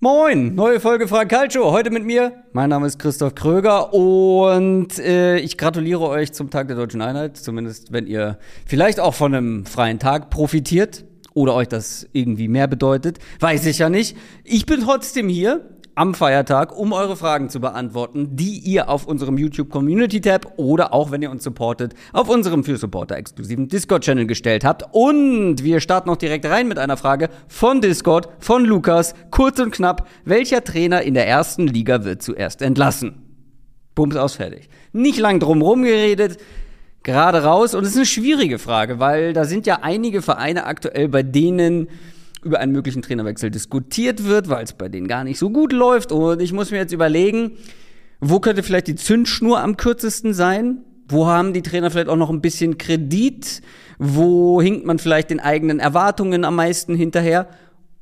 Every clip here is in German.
Moin, neue Folge Frank Calcio. Heute mit mir. Mein Name ist Christoph Kröger und äh, ich gratuliere euch zum Tag der Deutschen Einheit. Zumindest, wenn ihr vielleicht auch von einem freien Tag profitiert oder euch das irgendwie mehr bedeutet. Weiß ich ja nicht. Ich bin trotzdem hier am Feiertag, um eure Fragen zu beantworten, die ihr auf unserem YouTube Community Tab oder auch, wenn ihr uns supportet, auf unserem für Supporter exklusiven Discord-Channel gestellt habt. Und wir starten noch direkt rein mit einer Frage von Discord, von Lukas. Kurz und knapp, welcher Trainer in der ersten Liga wird zuerst entlassen? Bums aus, fertig. Nicht lang drum geredet gerade raus. Und es ist eine schwierige Frage, weil da sind ja einige Vereine aktuell, bei denen über einen möglichen Trainerwechsel diskutiert wird, weil es bei denen gar nicht so gut läuft. Und ich muss mir jetzt überlegen, wo könnte vielleicht die Zündschnur am kürzesten sein? Wo haben die Trainer vielleicht auch noch ein bisschen Kredit? Wo hinkt man vielleicht den eigenen Erwartungen am meisten hinterher?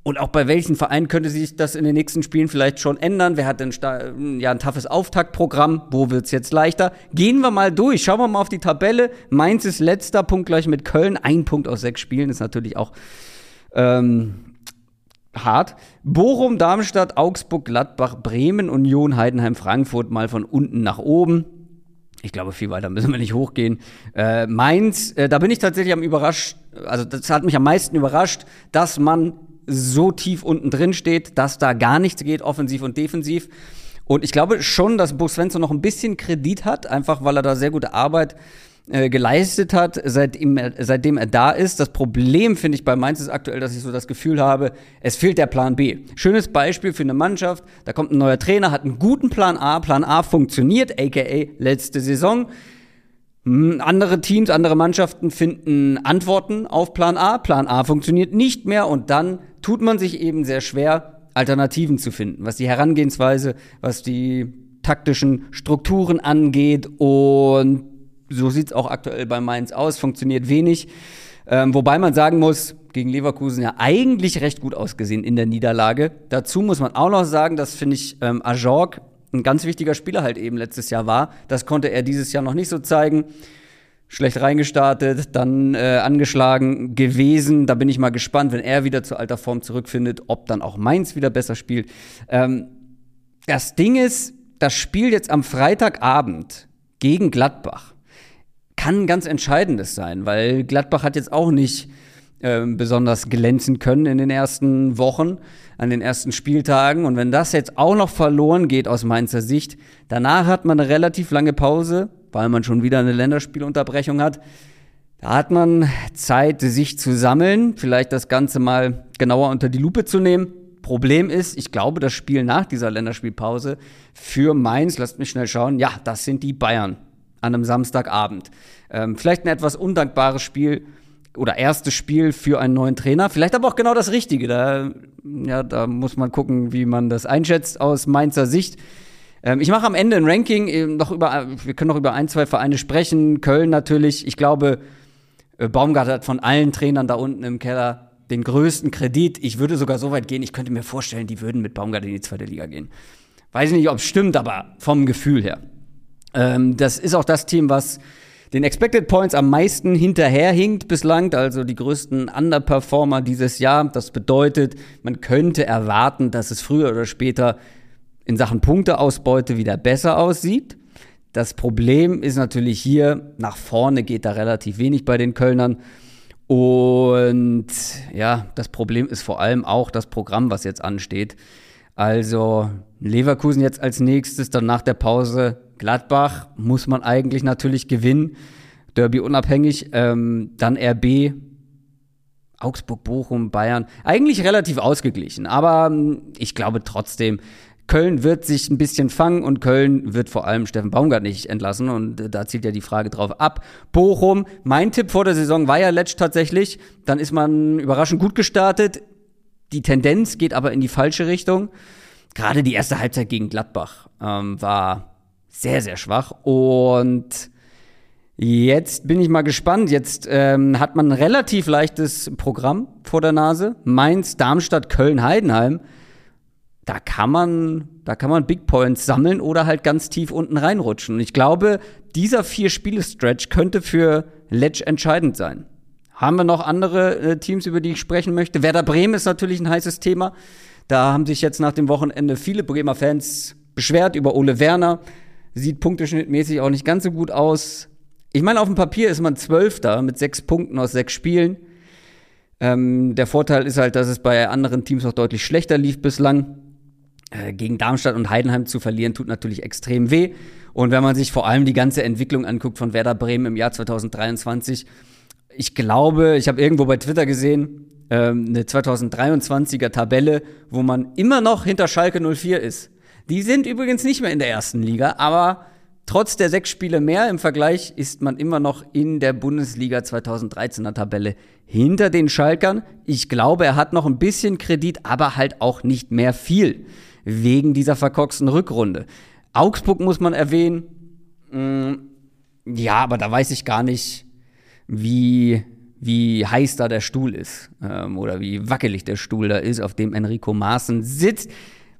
Und auch bei welchen Vereinen könnte sich das in den nächsten Spielen vielleicht schon ändern? Wer hat denn ja ein toughes Auftaktprogramm? Wo wird's jetzt leichter? Gehen wir mal durch. Schauen wir mal auf die Tabelle. Mainz ist letzter Punkt gleich mit Köln. Ein Punkt aus sechs Spielen ist natürlich auch ähm, hart. Bochum, Darmstadt, Augsburg, Gladbach, Bremen, Union, Heidenheim, Frankfurt mal von unten nach oben. Ich glaube, viel weiter müssen wir nicht hochgehen. Äh, Mainz, äh, da bin ich tatsächlich am überrascht, also das hat mich am meisten überrascht, dass man so tief unten drin steht, dass da gar nichts geht, offensiv und defensiv. Und ich glaube schon, dass Bo Svensson noch ein bisschen Kredit hat, einfach weil er da sehr gute Arbeit äh, geleistet hat, seitdem er, seitdem er da ist. Das Problem finde ich bei Mainz ist aktuell, dass ich so das Gefühl habe, es fehlt der Plan B. Schönes Beispiel für eine Mannschaft, da kommt ein neuer Trainer, hat einen guten Plan A, Plan A funktioniert, aka letzte Saison. Hm, andere Teams, andere Mannschaften finden Antworten auf Plan A. Plan A funktioniert nicht mehr und dann tut man sich eben sehr schwer, Alternativen zu finden, was die Herangehensweise, was die taktischen Strukturen angeht und so sieht es auch aktuell bei Mainz aus, funktioniert wenig. Ähm, wobei man sagen muss, gegen Leverkusen ja eigentlich recht gut ausgesehen in der Niederlage. Dazu muss man auch noch sagen, dass finde ich ähm, Ajorg ein ganz wichtiger Spieler halt eben letztes Jahr war. Das konnte er dieses Jahr noch nicht so zeigen. Schlecht reingestartet, dann äh, angeschlagen gewesen. Da bin ich mal gespannt, wenn er wieder zu alter Form zurückfindet, ob dann auch Mainz wieder besser spielt. Ähm, das Ding ist, das Spiel jetzt am Freitagabend gegen Gladbach kann ganz Entscheidendes sein, weil Gladbach hat jetzt auch nicht äh, besonders glänzen können in den ersten Wochen, an den ersten Spieltagen. Und wenn das jetzt auch noch verloren geht aus Mainzer Sicht, danach hat man eine relativ lange Pause, weil man schon wieder eine Länderspielunterbrechung hat. Da hat man Zeit, sich zu sammeln, vielleicht das Ganze mal genauer unter die Lupe zu nehmen. Problem ist, ich glaube, das Spiel nach dieser Länderspielpause für Mainz, lasst mich schnell schauen, ja, das sind die Bayern an einem Samstagabend. Ähm, vielleicht ein etwas undankbares Spiel oder erstes Spiel für einen neuen Trainer. Vielleicht aber auch genau das Richtige. Da, ja, da muss man gucken, wie man das einschätzt aus Mainzer Sicht. Ähm, ich mache am Ende ein Ranking. Äh, noch über, wir können noch über ein, zwei Vereine sprechen. Köln natürlich. Ich glaube, äh, Baumgart hat von allen Trainern da unten im Keller den größten Kredit. Ich würde sogar so weit gehen, ich könnte mir vorstellen, die würden mit Baumgart in die zweite Liga gehen. Weiß nicht, ob es stimmt, aber vom Gefühl her. Ähm, das ist auch das Team, was den Expected Points am meisten hinterherhinkt bislang, also die größten Underperformer dieses Jahr. Das bedeutet, man könnte erwarten, dass es früher oder später in Sachen Punkteausbeute wieder besser aussieht. Das Problem ist natürlich hier, nach vorne geht da relativ wenig bei den Kölnern. Und ja, das Problem ist vor allem auch das Programm, was jetzt ansteht. Also Leverkusen jetzt als nächstes, dann nach der Pause Gladbach muss man eigentlich natürlich gewinnen. Derby unabhängig. Ähm, dann RB, Augsburg, Bochum, Bayern. Eigentlich relativ ausgeglichen. Aber ähm, ich glaube trotzdem, Köln wird sich ein bisschen fangen und Köln wird vor allem Steffen Baumgart nicht entlassen. Und äh, da zielt ja die Frage drauf ab. Bochum, mein Tipp vor der Saison war ja letzt tatsächlich. Dann ist man überraschend gut gestartet. Die Tendenz geht aber in die falsche Richtung. Gerade die erste Halbzeit gegen Gladbach ähm, war sehr, sehr schwach. Und jetzt bin ich mal gespannt. Jetzt ähm, hat man ein relativ leichtes Programm vor der Nase. Mainz, Darmstadt, Köln, Heidenheim. Da kann man, da kann man Big Points sammeln oder halt ganz tief unten reinrutschen. Und ich glaube, dieser vier Spiele-Stretch könnte für Letsch entscheidend sein. Haben wir noch andere äh, Teams, über die ich sprechen möchte? Werder Bremen ist natürlich ein heißes Thema. Da haben sich jetzt nach dem Wochenende viele Bremer Fans beschwert über Ole Werner. Sieht punkteschnittmäßig auch nicht ganz so gut aus. Ich meine, auf dem Papier ist man Zwölfter mit sechs Punkten aus sechs Spielen. Ähm, der Vorteil ist halt, dass es bei anderen Teams auch deutlich schlechter lief bislang. Äh, gegen Darmstadt und Heidenheim zu verlieren, tut natürlich extrem weh. Und wenn man sich vor allem die ganze Entwicklung anguckt von Werder Bremen im Jahr 2023, ich glaube, ich habe irgendwo bei Twitter gesehen, ähm, eine 2023er Tabelle, wo man immer noch hinter Schalke 04 ist. Die sind übrigens nicht mehr in der ersten Liga, aber trotz der sechs Spiele mehr im Vergleich ist man immer noch in der Bundesliga 2013er Tabelle hinter den Schalkern. Ich glaube, er hat noch ein bisschen Kredit, aber halt auch nicht mehr viel wegen dieser verkorksten Rückrunde. Augsburg muss man erwähnen. Mm, ja, aber da weiß ich gar nicht, wie, wie heiß da der Stuhl ist ähm, oder wie wackelig der Stuhl da ist, auf dem Enrico Maaßen sitzt.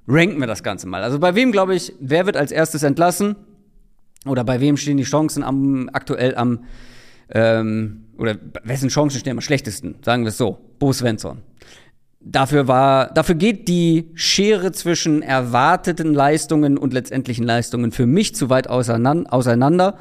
Ranken wir das Ganze mal. Also bei wem glaube ich, wer wird als erstes entlassen? Oder bei wem stehen die Chancen am, aktuell am, ähm, oder wessen Chancen stehen am schlechtesten? Sagen wir es so. Bo Svensson. Dafür war, dafür geht die Schere zwischen erwarteten Leistungen und letztendlichen Leistungen für mich zu weit auseinander.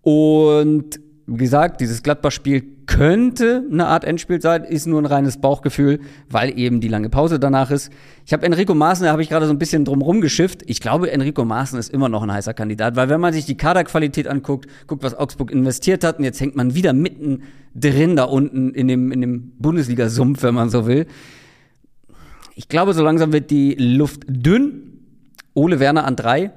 Und wie gesagt, dieses Gladbach-Spiel könnte eine Art Endspiel sein, ist nur ein reines Bauchgefühl, weil eben die lange Pause danach ist. Ich habe Enrico Maaßen, da habe ich gerade so ein bisschen drum rumgeschifft. Ich glaube, Enrico Maaßen ist immer noch ein heißer Kandidat, weil wenn man sich die Kaderqualität anguckt, guckt, was Augsburg investiert hat und jetzt hängt man wieder mitten drin da unten in dem, in dem Bundesliga-Sumpf, wenn man so will. Ich glaube, so langsam wird die Luft dünn. Ole Werner an drei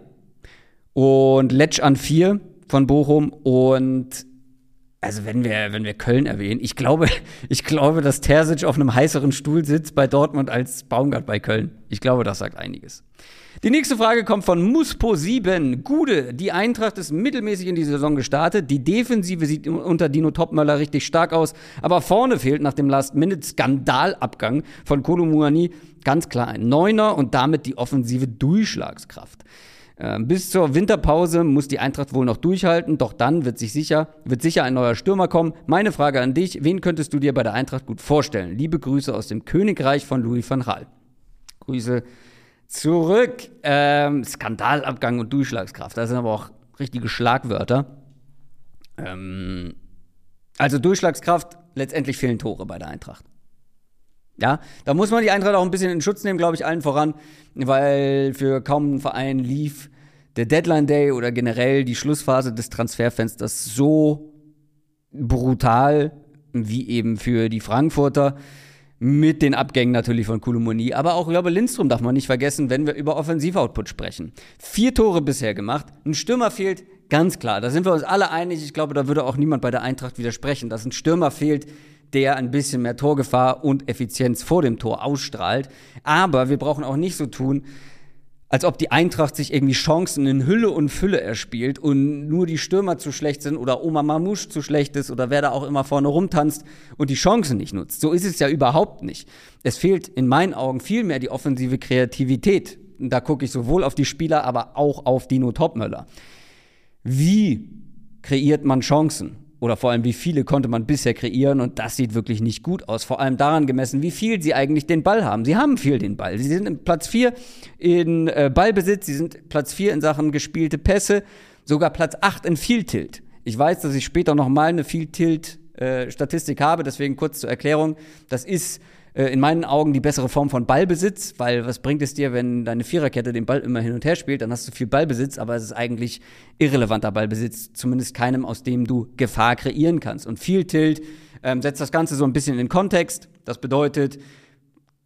und Letsch an vier von Bochum und also wenn wir, wenn wir Köln erwähnen, ich glaube, ich glaube, dass Terzic auf einem heißeren Stuhl sitzt bei Dortmund als Baumgart bei Köln. Ich glaube, das sagt einiges. Die nächste Frage kommt von Muspo7. Gude, die Eintracht ist mittelmäßig in die Saison gestartet. Die Defensive sieht unter Dino Topmöller richtig stark aus. Aber vorne fehlt nach dem Last-Minute-Skandalabgang von Kolumuani ganz klar ein Neuner und damit die offensive Durchschlagskraft. Ähm, bis zur Winterpause muss die Eintracht wohl noch durchhalten, doch dann wird, sich sicher, wird sicher ein neuer Stürmer kommen. Meine Frage an dich, wen könntest du dir bei der Eintracht gut vorstellen? Liebe Grüße aus dem Königreich von Louis van Gaal. Grüße zurück. Ähm, Skandalabgang und Durchschlagskraft, das sind aber auch richtige Schlagwörter. Ähm, also Durchschlagskraft, letztendlich fehlen Tore bei der Eintracht. Ja, da muss man die Eintracht auch ein bisschen in Schutz nehmen, glaube ich, allen voran, weil für kaum einen Verein lief der Deadline Day oder generell die Schlussphase des Transferfensters so brutal wie eben für die Frankfurter mit den Abgängen natürlich von Kulumoni, aber auch, glaube, Lindstrom darf man nicht vergessen, wenn wir über Offensivoutput sprechen. Vier Tore bisher gemacht, ein Stürmer fehlt, ganz klar, da sind wir uns alle einig, ich glaube, da würde auch niemand bei der Eintracht widersprechen, dass ein Stürmer fehlt, der ein bisschen mehr Torgefahr und Effizienz vor dem Tor ausstrahlt. Aber wir brauchen auch nicht so tun, als ob die Eintracht sich irgendwie Chancen in Hülle und Fülle erspielt und nur die Stürmer zu schlecht sind oder Oma Mamouche zu schlecht ist oder wer da auch immer vorne rumtanzt und die Chancen nicht nutzt. So ist es ja überhaupt nicht. Es fehlt in meinen Augen viel mehr die offensive Kreativität. Da gucke ich sowohl auf die Spieler, aber auch auf Dino Topmöller. Wie kreiert man Chancen? Oder vor allem wie viele konnte man bisher kreieren und das sieht wirklich nicht gut aus. Vor allem daran gemessen, wie viel sie eigentlich den Ball haben. Sie haben viel den Ball. Sie sind in Platz 4 in äh, Ballbesitz, sie sind Platz 4 in Sachen gespielte Pässe, sogar Platz 8 in Vieltilt. Ich weiß, dass ich später nochmal eine Vieltilt äh, Statistik habe, deswegen kurz zur Erklärung. Das ist äh, in meinen Augen die bessere Form von Ballbesitz, weil was bringt es dir, wenn deine Viererkette den Ball immer hin und her spielt, dann hast du viel Ballbesitz, aber es ist eigentlich irrelevanter Ballbesitz, zumindest keinem, aus dem du Gefahr kreieren kannst. Und viel Tilt ähm, setzt das Ganze so ein bisschen in Kontext. Das bedeutet,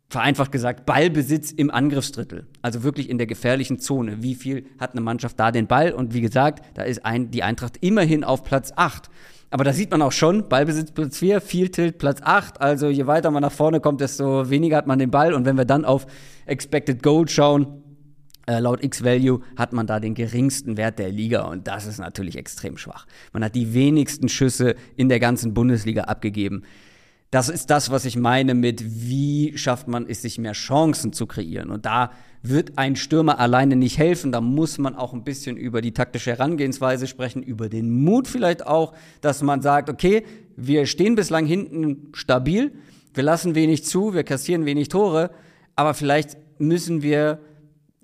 vereinfacht gesagt, Ballbesitz im Angriffsdrittel. Also wirklich in der gefährlichen Zone. Wie viel hat eine Mannschaft da den Ball? Und wie gesagt, da ist ein, die Eintracht immerhin auf Platz 8. Aber da sieht man auch schon, Ballbesitz Platz 4, Field Tilt Platz 8. Also je weiter man nach vorne kommt, desto weniger hat man den Ball. Und wenn wir dann auf Expected Goal schauen, äh, laut X-Value hat man da den geringsten Wert der Liga. Und das ist natürlich extrem schwach. Man hat die wenigsten Schüsse in der ganzen Bundesliga abgegeben. Das ist das, was ich meine mit, wie schafft man es, sich mehr Chancen zu kreieren. Und da wird ein Stürmer alleine nicht helfen. Da muss man auch ein bisschen über die taktische Herangehensweise sprechen, über den Mut vielleicht auch, dass man sagt, okay, wir stehen bislang hinten stabil, wir lassen wenig zu, wir kassieren wenig Tore, aber vielleicht müssen wir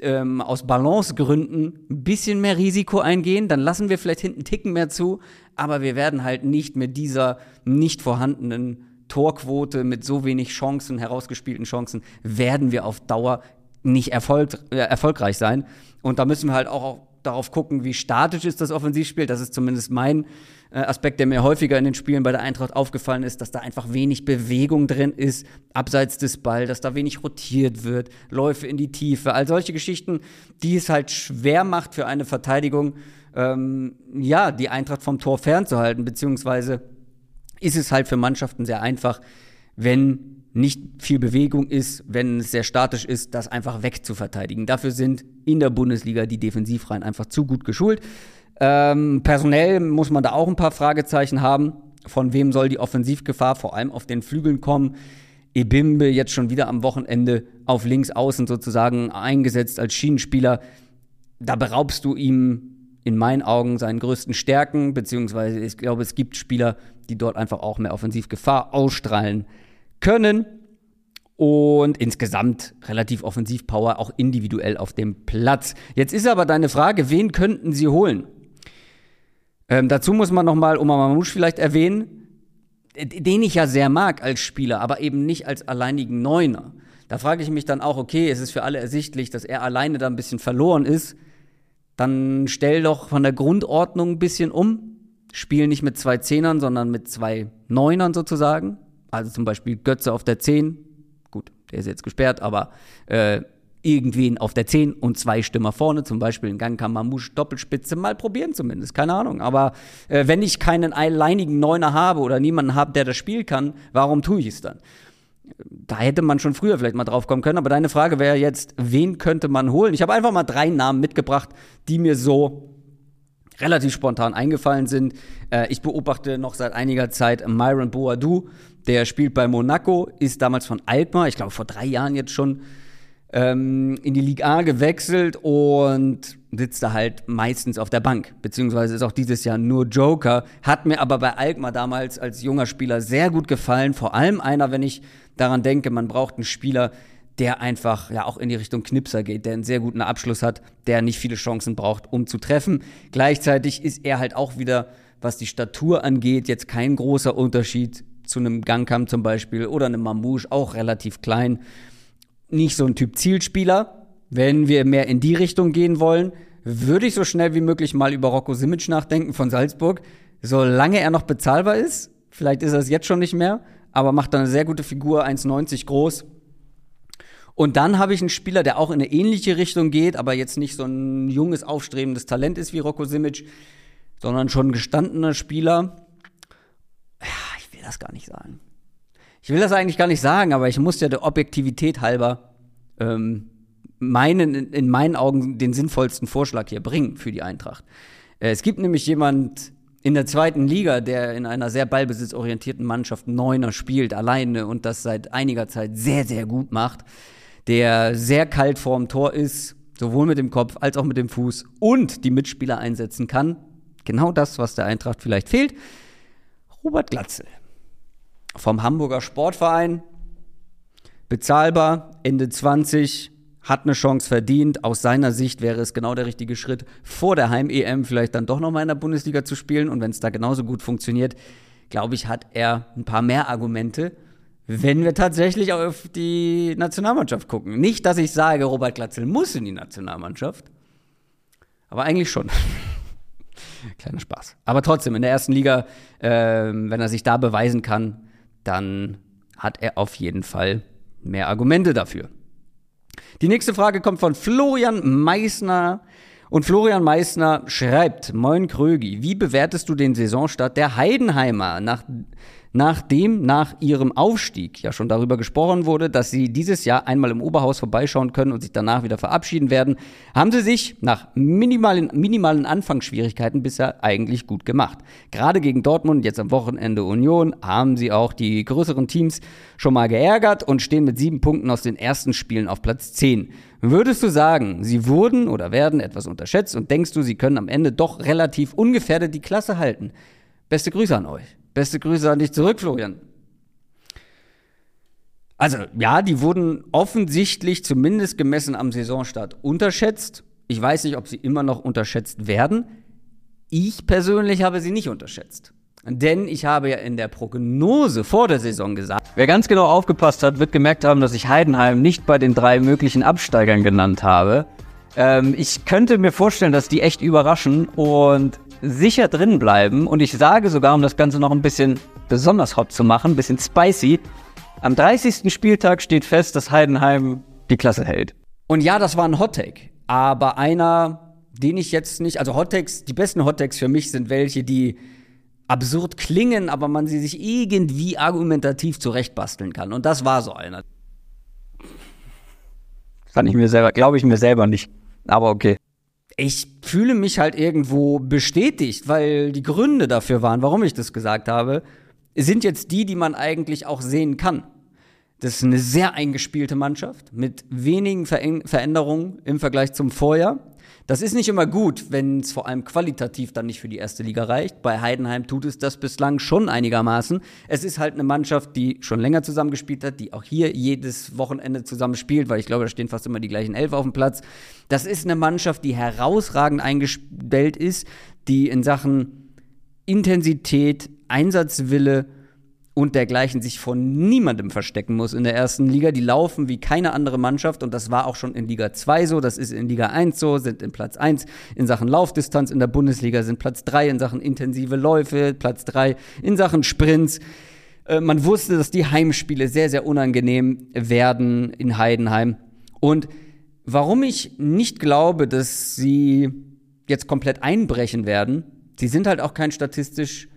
ähm, aus Balancegründen ein bisschen mehr Risiko eingehen. Dann lassen wir vielleicht hinten Ticken mehr zu, aber wir werden halt nicht mit dieser nicht vorhandenen Torquote, mit so wenig Chancen, herausgespielten Chancen, werden wir auf Dauer nicht erfolg, äh, erfolgreich sein. Und da müssen wir halt auch darauf gucken, wie statisch ist das Offensivspiel. Das ist zumindest mein äh, Aspekt, der mir häufiger in den Spielen bei der Eintracht aufgefallen ist, dass da einfach wenig Bewegung drin ist, abseits des Balls, dass da wenig rotiert wird, Läufe in die Tiefe, all solche Geschichten, die es halt schwer macht für eine Verteidigung, ähm, ja, die Eintracht vom Tor fernzuhalten, beziehungsweise ist es halt für Mannschaften sehr einfach, wenn nicht viel Bewegung ist, wenn es sehr statisch ist, das einfach wegzuverteidigen. Dafür sind in der Bundesliga die Defensivreihen einfach zu gut geschult. Ähm, personell muss man da auch ein paar Fragezeichen haben. Von wem soll die Offensivgefahr vor allem auf den Flügeln kommen? Ebimbe jetzt schon wieder am Wochenende auf links außen sozusagen eingesetzt als Schienenspieler. Da beraubst du ihm in meinen Augen seinen größten Stärken, beziehungsweise ich glaube, es gibt Spieler, die dort einfach auch mehr Offensivgefahr ausstrahlen können. Und insgesamt relativ Offensivpower, auch individuell auf dem Platz. Jetzt ist aber deine Frage, wen könnten sie holen? Ähm, dazu muss man nochmal Omar Mamouche vielleicht erwähnen, den ich ja sehr mag als Spieler, aber eben nicht als alleinigen Neuner. Da frage ich mich dann auch, okay, es ist für alle ersichtlich, dass er alleine da ein bisschen verloren ist. Dann stell doch von der Grundordnung ein bisschen um. Spiel nicht mit zwei Zehnern, sondern mit zwei Neunern sozusagen. Also zum Beispiel Götze auf der Zehn. Gut, der ist jetzt gesperrt, aber äh, irgendwen auf der 10 und zwei Stimmer vorne, zum Beispiel in Gang kann Mamouche Doppelspitze mal probieren zumindest, keine Ahnung. Aber äh, wenn ich keinen alleinigen Neuner habe oder niemanden habe, der das Spiel kann, warum tue ich es dann? Da hätte man schon früher vielleicht mal drauf kommen können, aber deine Frage wäre jetzt, wen könnte man holen? Ich habe einfach mal drei Namen mitgebracht, die mir so relativ spontan eingefallen sind. Äh, ich beobachte noch seit einiger Zeit Myron Boadou, der spielt bei Monaco, ist damals von Alkmaar, ich glaube vor drei Jahren jetzt schon ähm, in die Liga A gewechselt und sitzt da halt meistens auf der Bank, beziehungsweise ist auch dieses Jahr nur Joker, hat mir aber bei Alkmaar damals als junger Spieler sehr gut gefallen, vor allem einer, wenn ich daran denke, man braucht einen Spieler, der einfach ja auch in die Richtung Knipser geht, der einen sehr guten Abschluss hat, der nicht viele Chancen braucht, um zu treffen. Gleichzeitig ist er halt auch wieder, was die Statur angeht, jetzt kein großer Unterschied zu einem Gangkamp zum Beispiel oder einem Mamouche, auch relativ klein nicht so ein Typ Zielspieler. Wenn wir mehr in die Richtung gehen wollen, würde ich so schnell wie möglich mal über Rocco Simic nachdenken von Salzburg. Solange er noch bezahlbar ist, vielleicht ist er es jetzt schon nicht mehr, aber macht dann eine sehr gute Figur, 1,90 groß. Und dann habe ich einen Spieler, der auch in eine ähnliche Richtung geht, aber jetzt nicht so ein junges, aufstrebendes Talent ist wie Rocco Simic, sondern schon ein gestandener Spieler. Ja, ich will das gar nicht sagen ich will das eigentlich gar nicht sagen, aber ich muss ja der Objektivität halber ähm, meinen, in meinen Augen den sinnvollsten Vorschlag hier bringen für die Eintracht. Äh, es gibt nämlich jemand in der zweiten Liga, der in einer sehr ballbesitzorientierten Mannschaft Neuner spielt, alleine und das seit einiger Zeit sehr, sehr gut macht, der sehr kalt vorm Tor ist, sowohl mit dem Kopf als auch mit dem Fuß und die Mitspieler einsetzen kann. Genau das, was der Eintracht vielleicht fehlt. Robert Glatzel vom Hamburger Sportverein. Bezahlbar, Ende 20, hat eine Chance verdient. Aus seiner Sicht wäre es genau der richtige Schritt, vor der Heim-EM vielleicht dann doch nochmal in der Bundesliga zu spielen. Und wenn es da genauso gut funktioniert, glaube ich, hat er ein paar mehr Argumente, wenn wir tatsächlich auf die Nationalmannschaft gucken. Nicht, dass ich sage, Robert Glatzel muss in die Nationalmannschaft, aber eigentlich schon. Kleiner Spaß. Aber trotzdem, in der ersten Liga, äh, wenn er sich da beweisen kann, dann hat er auf jeden Fall mehr Argumente dafür. Die nächste Frage kommt von Florian Meissner. Und Florian Meissner schreibt, Moin Krögi, wie bewertest du den Saisonstart der Heidenheimer nach nachdem nach ihrem Aufstieg ja schon darüber gesprochen wurde, dass sie dieses Jahr einmal im Oberhaus vorbeischauen können und sich danach wieder verabschieden werden, haben sie sich nach minimalen, minimalen Anfangsschwierigkeiten bisher eigentlich gut gemacht. Gerade gegen Dortmund, jetzt am Wochenende Union, haben sie auch die größeren Teams schon mal geärgert und stehen mit sieben Punkten aus den ersten Spielen auf Platz 10. Würdest du sagen, sie wurden oder werden etwas unterschätzt und denkst du, sie können am Ende doch relativ ungefährdet die Klasse halten? Beste Grüße an euch. Beste Grüße an dich zurück, Florian. Also ja, die wurden offensichtlich, zumindest gemessen am Saisonstart, unterschätzt. Ich weiß nicht, ob sie immer noch unterschätzt werden. Ich persönlich habe sie nicht unterschätzt. Denn ich habe ja in der Prognose vor der Saison gesagt, wer ganz genau aufgepasst hat, wird gemerkt haben, dass ich Heidenheim nicht bei den drei möglichen Absteigern genannt habe. Ähm, ich könnte mir vorstellen, dass die echt überraschen und sicher drin bleiben. Und ich sage sogar, um das Ganze noch ein bisschen besonders hot zu machen, ein bisschen spicy, am 30. Spieltag steht fest, dass Heidenheim die Klasse hält. Und ja, das war ein Hot Take, aber einer, den ich jetzt nicht, also Hot Takes, die besten Hot Takes für mich sind welche, die absurd klingen, aber man sie sich irgendwie argumentativ zurechtbasteln kann. Und das war so einer. Kann ich mir selber, glaube ich mir selber nicht. Aber okay. Ich fühle mich halt irgendwo bestätigt, weil die Gründe dafür waren, warum ich das gesagt habe, sind jetzt die, die man eigentlich auch sehen kann. Das ist eine sehr eingespielte Mannschaft mit wenigen Veränderungen im Vergleich zum Vorjahr. Das ist nicht immer gut, wenn es vor allem qualitativ dann nicht für die erste Liga reicht. Bei Heidenheim tut es das bislang schon einigermaßen. Es ist halt eine Mannschaft, die schon länger zusammengespielt hat, die auch hier jedes Wochenende zusammen spielt, weil ich glaube, da stehen fast immer die gleichen elf auf dem Platz. Das ist eine Mannschaft, die herausragend eingestellt ist, die in Sachen Intensität, Einsatzwille, und dergleichen sich von niemandem verstecken muss in der ersten Liga. Die laufen wie keine andere Mannschaft und das war auch schon in Liga 2 so, das ist in Liga 1 so, sind in Platz 1 in Sachen Laufdistanz in der Bundesliga, sind Platz 3 in Sachen intensive Läufe, Platz 3 in Sachen Sprints. Äh, man wusste, dass die Heimspiele sehr, sehr unangenehm werden in Heidenheim. Und warum ich nicht glaube, dass sie jetzt komplett einbrechen werden, sie sind halt auch kein statistisch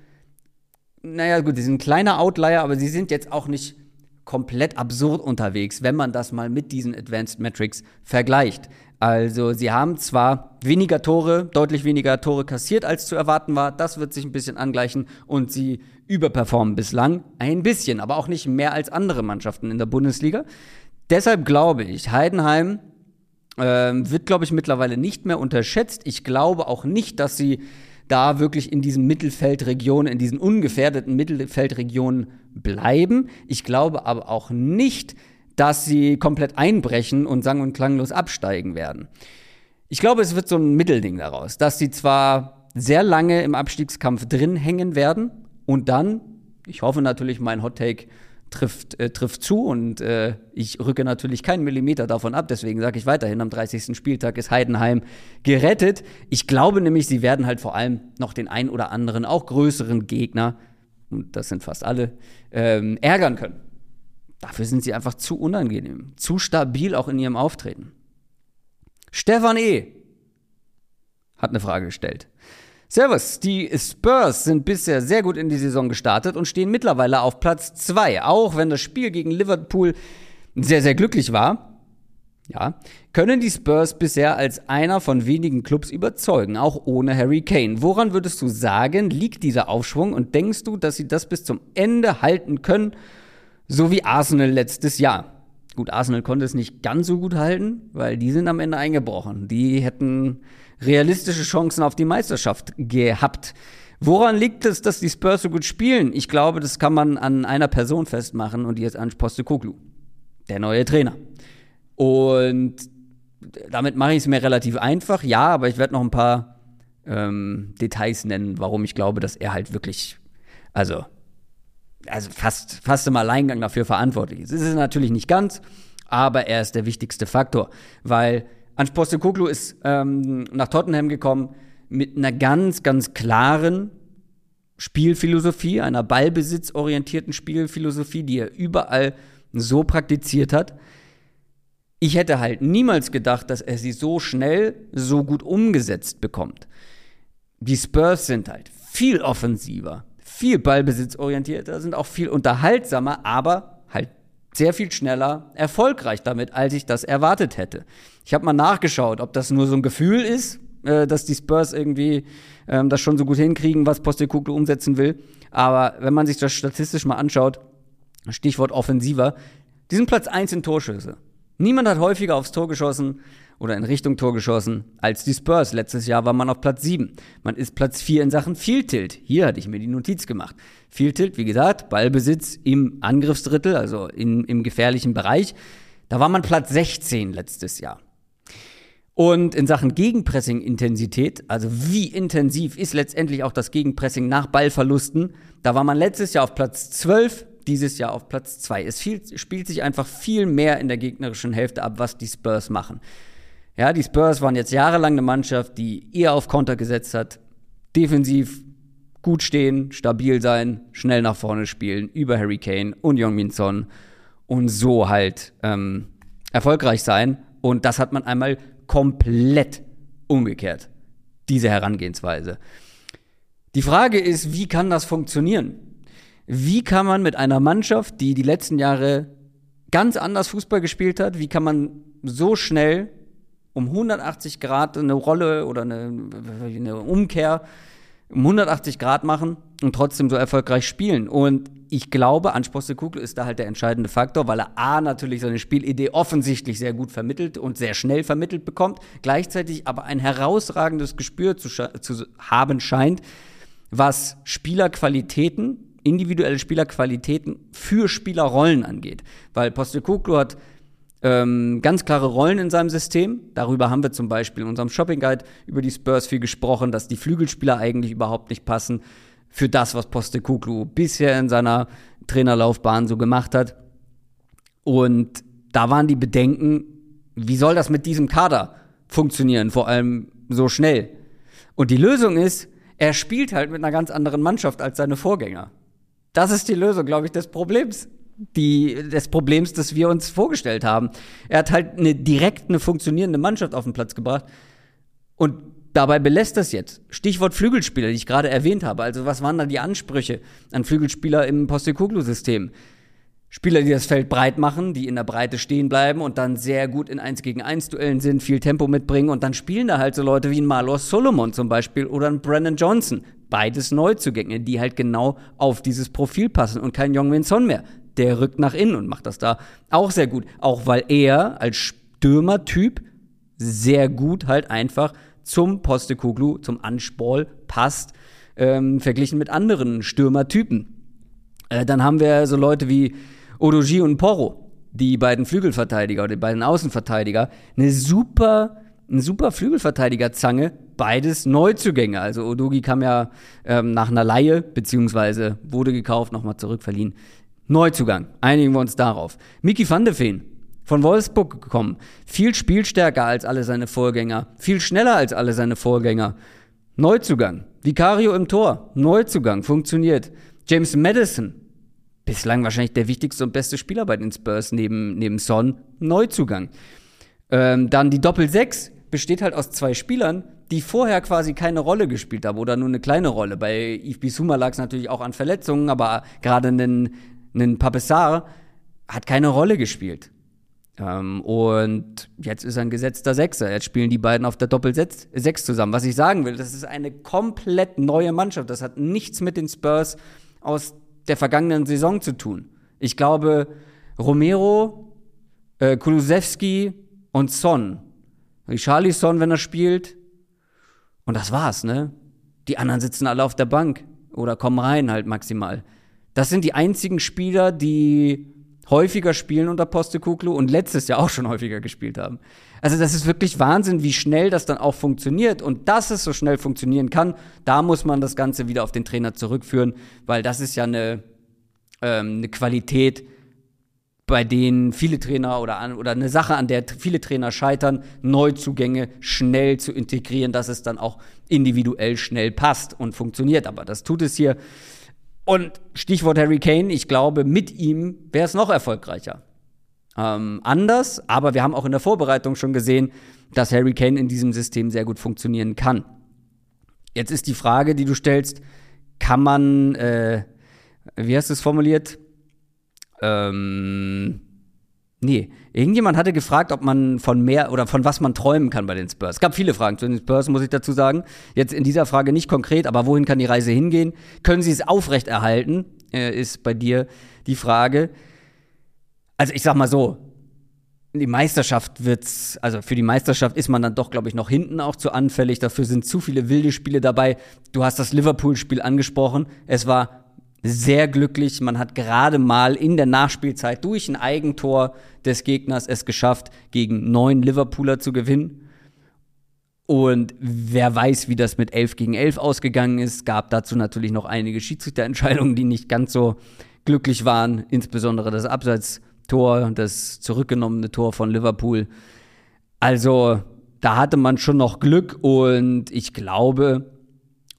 naja, gut, die sind ein kleiner Outlier, aber sie sind jetzt auch nicht komplett absurd unterwegs, wenn man das mal mit diesen Advanced Metrics vergleicht. Also sie haben zwar weniger Tore, deutlich weniger Tore kassiert, als zu erwarten war. Das wird sich ein bisschen angleichen und sie überperformen bislang ein bisschen, aber auch nicht mehr als andere Mannschaften in der Bundesliga. Deshalb glaube ich, Heidenheim äh, wird, glaube ich, mittlerweile nicht mehr unterschätzt. Ich glaube auch nicht, dass sie da wirklich in diesen Mittelfeldregionen, in diesen ungefährdeten Mittelfeldregionen bleiben. Ich glaube aber auch nicht, dass sie komplett einbrechen und sang- und klanglos absteigen werden. Ich glaube, es wird so ein Mittelding daraus, dass sie zwar sehr lange im Abstiegskampf drin hängen werden und dann, ich hoffe natürlich, mein Hot Take trifft, äh, trifft zu und äh, ich rücke natürlich keinen Millimeter davon ab. Deswegen sage ich weiterhin, am 30. Spieltag ist Heidenheim gerettet. Ich glaube nämlich, sie werden halt vor allem noch den ein oder anderen, auch größeren Gegner, und das sind fast alle, ähm, ärgern können. Dafür sind sie einfach zu unangenehm, zu stabil auch in ihrem Auftreten. Stefan E. hat eine Frage gestellt. Servus, die Spurs sind bisher sehr gut in die Saison gestartet und stehen mittlerweile auf Platz 2, auch wenn das Spiel gegen Liverpool sehr, sehr glücklich war. Ja, können die Spurs bisher als einer von wenigen Clubs überzeugen, auch ohne Harry Kane. Woran würdest du sagen, liegt dieser Aufschwung und denkst du, dass sie das bis zum Ende halten können, so wie Arsenal letztes Jahr? Gut, Arsenal konnte es nicht ganz so gut halten, weil die sind am Ende eingebrochen. Die hätten realistische Chancen auf die Meisterschaft gehabt. Woran liegt es, dass die Spurs so gut spielen? Ich glaube, das kann man an einer Person festmachen und die ist Ange Postecoglou, der neue Trainer. Und damit mache ich es mir relativ einfach, ja, aber ich werde noch ein paar ähm, Details nennen, warum ich glaube, dass er halt wirklich, also, also fast, fast im Alleingang dafür verantwortlich ist. Es ist natürlich nicht ganz, aber er ist der wichtigste Faktor, weil Ange Postecoglou ist ähm, nach Tottenham gekommen mit einer ganz, ganz klaren Spielphilosophie, einer ballbesitzorientierten Spielphilosophie, die er überall so praktiziert hat. Ich hätte halt niemals gedacht, dass er sie so schnell, so gut umgesetzt bekommt. Die Spurs sind halt viel offensiver, viel ballbesitzorientierter, sind auch viel unterhaltsamer, aber sehr viel schneller erfolgreich damit, als ich das erwartet hätte. Ich habe mal nachgeschaut, ob das nur so ein Gefühl ist, äh, dass die Spurs irgendwie ähm, das schon so gut hinkriegen, was Postecoglou umsetzen will. Aber wenn man sich das statistisch mal anschaut, Stichwort offensiver, die sind Platz 1 in Torschüsse. Niemand hat häufiger aufs Tor geschossen oder in Richtung Tor geschossen als die Spurs. Letztes Jahr war man auf Platz 7. Man ist Platz 4 in Sachen Field Tilt. Hier hatte ich mir die Notiz gemacht. Field Tilt, wie gesagt, Ballbesitz im Angriffsdrittel, also in, im gefährlichen Bereich. Da war man Platz 16 letztes Jahr. Und in Sachen Gegenpressing-Intensität, also wie intensiv ist letztendlich auch das Gegenpressing nach Ballverlusten, da war man letztes Jahr auf Platz 12, dieses Jahr auf Platz 2. Es viel, spielt sich einfach viel mehr in der gegnerischen Hälfte ab, was die Spurs machen. Ja, die Spurs waren jetzt jahrelang eine Mannschaft, die eher auf Konter gesetzt hat, defensiv gut stehen, stabil sein, schnell nach vorne spielen, über Harry Kane und Jong-Min Son und so halt ähm, erfolgreich sein. Und das hat man einmal komplett umgekehrt, diese Herangehensweise. Die Frage ist, wie kann das funktionieren? Wie kann man mit einer Mannschaft, die die letzten Jahre ganz anders Fußball gespielt hat, wie kann man so schnell um 180 Grad eine Rolle oder eine, eine Umkehr um 180 Grad machen und trotzdem so erfolgreich spielen. Und ich glaube, Anspruch Kugel ist da halt der entscheidende Faktor, weil er A natürlich seine Spielidee offensichtlich sehr gut vermittelt und sehr schnell vermittelt bekommt, gleichzeitig aber ein herausragendes Gespür zu, zu haben scheint, was Spielerqualitäten, individuelle Spielerqualitäten für Spielerrollen angeht. Weil Postecoglou hat ähm, ganz klare Rollen in seinem System. Darüber haben wir zum Beispiel in unserem Shopping Guide über die Spurs viel gesprochen, dass die Flügelspieler eigentlich überhaupt nicht passen für das, was Postecoglou bisher in seiner Trainerlaufbahn so gemacht hat. Und da waren die Bedenken, wie soll das mit diesem Kader funktionieren, vor allem so schnell. Und die Lösung ist, er spielt halt mit einer ganz anderen Mannschaft als seine Vorgänger. Das ist die Lösung, glaube ich, des Problems die, des Problems, das wir uns vorgestellt haben. Er hat halt eine direkt eine funktionierende Mannschaft auf den Platz gebracht und dabei belässt das jetzt. Stichwort Flügelspieler, die ich gerade erwähnt habe. Also was waren da die Ansprüche an Flügelspieler im Postecoglou-System? Spieler, die das Feld breit machen, die in der Breite stehen bleiben und dann sehr gut in 1 gegen 1 Duellen sind, viel Tempo mitbringen und dann spielen da halt so Leute wie ein Marlos Solomon zum Beispiel oder ein Brandon Johnson. Beides Neuzugänge, die halt genau auf dieses Profil passen und kein Jong Min Son mehr der rückt nach innen und macht das da auch sehr gut. Auch weil er als Stürmertyp sehr gut halt einfach zum Postekuglu, zum Anspol passt, ähm, verglichen mit anderen Stürmertypen. Äh, dann haben wir so Leute wie Odoji und Porro, die beiden Flügelverteidiger oder die beiden Außenverteidiger, eine super, eine super Flügelverteidiger-Zange, beides Neuzugänge. Also Odogi kam ja ähm, nach einer Laie, beziehungsweise wurde gekauft, nochmal zurückverliehen. Neuzugang, einigen wir uns darauf. Miki van de Veen, von Wolfsburg gekommen, viel spielstärker als alle seine Vorgänger, viel schneller als alle seine Vorgänger. Neuzugang, Vicario im Tor, Neuzugang, funktioniert. James Madison, bislang wahrscheinlich der wichtigste und beste Spieler bei den Spurs neben, neben Son, Neuzugang. Ähm, dann die Doppel-6 besteht halt aus zwei Spielern, die vorher quasi keine Rolle gespielt haben oder nur eine kleine Rolle. Bei Yves Bissouma lag es natürlich auch an Verletzungen, aber gerade einen ein Papessar hat keine Rolle gespielt. Ähm, und jetzt ist er ein gesetzter Sechser. Jetzt spielen die beiden auf der Doppel-Sechs zusammen. Was ich sagen will, das ist eine komplett neue Mannschaft. Das hat nichts mit den Spurs aus der vergangenen Saison zu tun. Ich glaube, Romero, äh, Kulusewski und Son. Son, wenn er spielt. Und das war's, ne? Die anderen sitzen alle auf der Bank oder kommen rein halt maximal. Das sind die einzigen Spieler, die häufiger spielen unter Postekuglu und letztes Jahr auch schon häufiger gespielt haben. Also das ist wirklich Wahnsinn, wie schnell das dann auch funktioniert. Und dass es so schnell funktionieren kann, da muss man das Ganze wieder auf den Trainer zurückführen, weil das ist ja eine, ähm, eine Qualität, bei denen viele Trainer oder, an, oder eine Sache, an der viele Trainer scheitern, Neuzugänge schnell zu integrieren, dass es dann auch individuell schnell passt und funktioniert. Aber das tut es hier und Stichwort Harry Kane, ich glaube, mit ihm wäre es noch erfolgreicher. Ähm, anders, aber wir haben auch in der Vorbereitung schon gesehen, dass Harry Kane in diesem System sehr gut funktionieren kann. Jetzt ist die Frage, die du stellst, kann man, äh, wie hast du es formuliert? Ähm, Nee, irgendjemand hatte gefragt, ob man von mehr oder von was man träumen kann bei den Spurs. Es gab viele Fragen zu den Spurs, muss ich dazu sagen. Jetzt in dieser Frage nicht konkret, aber wohin kann die Reise hingehen? Können sie es aufrechterhalten? Äh, ist bei dir die Frage. Also ich sag mal so, die Meisterschaft wird's, also für die Meisterschaft ist man dann doch, glaube ich, noch hinten auch zu anfällig. Dafür sind zu viele wilde Spiele dabei. Du hast das Liverpool-Spiel angesprochen. Es war sehr glücklich. Man hat gerade mal in der Nachspielzeit durch ein Eigentor des Gegners es geschafft, gegen neun Liverpooler zu gewinnen. Und wer weiß, wie das mit 11 gegen 11 ausgegangen ist. Gab dazu natürlich noch einige Schiedsrichterentscheidungen, die nicht ganz so glücklich waren. Insbesondere das Abseitstor, das zurückgenommene Tor von Liverpool. Also, da hatte man schon noch Glück und ich glaube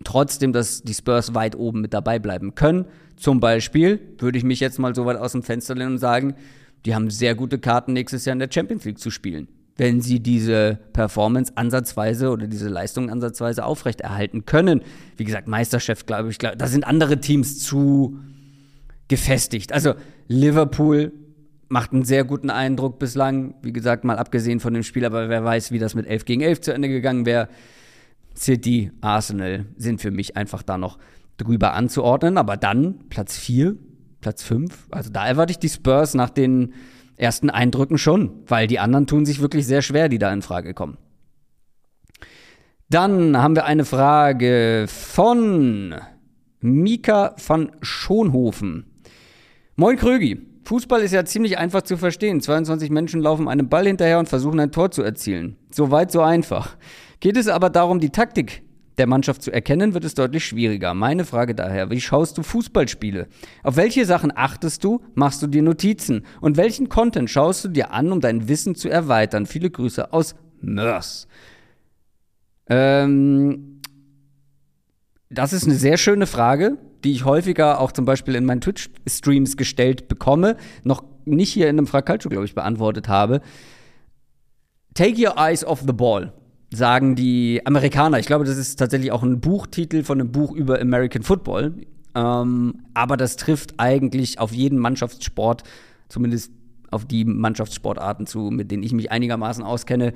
trotzdem, dass die Spurs weit oben mit dabei bleiben können. Zum Beispiel würde ich mich jetzt mal so weit aus dem Fenster lehnen und sagen, die haben sehr gute Karten, nächstes Jahr in der Champions League zu spielen wenn sie diese Performance ansatzweise oder diese Leistung ansatzweise aufrechterhalten können. Wie gesagt, Meisterschaft, glaube ich, glaub, da sind andere Teams zu gefestigt. Also Liverpool macht einen sehr guten Eindruck bislang. Wie gesagt, mal abgesehen von dem Spiel, aber wer weiß, wie das mit 11 gegen 11 zu Ende gegangen wäre. City, Arsenal sind für mich einfach da noch drüber anzuordnen. Aber dann Platz 4, Platz 5. Also da erwarte ich die Spurs nach den ersten Eindrücken schon, weil die anderen tun sich wirklich sehr schwer, die da in Frage kommen. Dann haben wir eine Frage von Mika van Schonhofen. Moin Krögi. Fußball ist ja ziemlich einfach zu verstehen. 22 Menschen laufen einem Ball hinterher und versuchen ein Tor zu erzielen. So weit, so einfach. Geht es aber darum, die Taktik der Mannschaft zu erkennen, wird es deutlich schwieriger. Meine Frage daher, wie schaust du Fußballspiele? Auf welche Sachen achtest du? Machst du dir Notizen? Und welchen Content schaust du dir an, um dein Wissen zu erweitern? Viele Grüße aus Mörs. Ähm, das ist eine sehr schöne Frage, die ich häufiger auch zum Beispiel in meinen Twitch-Streams gestellt bekomme, noch nicht hier in einem Fracalcio, glaube ich, beantwortet habe. Take your eyes off the ball sagen die Amerikaner. Ich glaube, das ist tatsächlich auch ein Buchtitel von einem Buch über American Football. Ähm, aber das trifft eigentlich auf jeden Mannschaftssport, zumindest auf die Mannschaftssportarten zu, mit denen ich mich einigermaßen auskenne,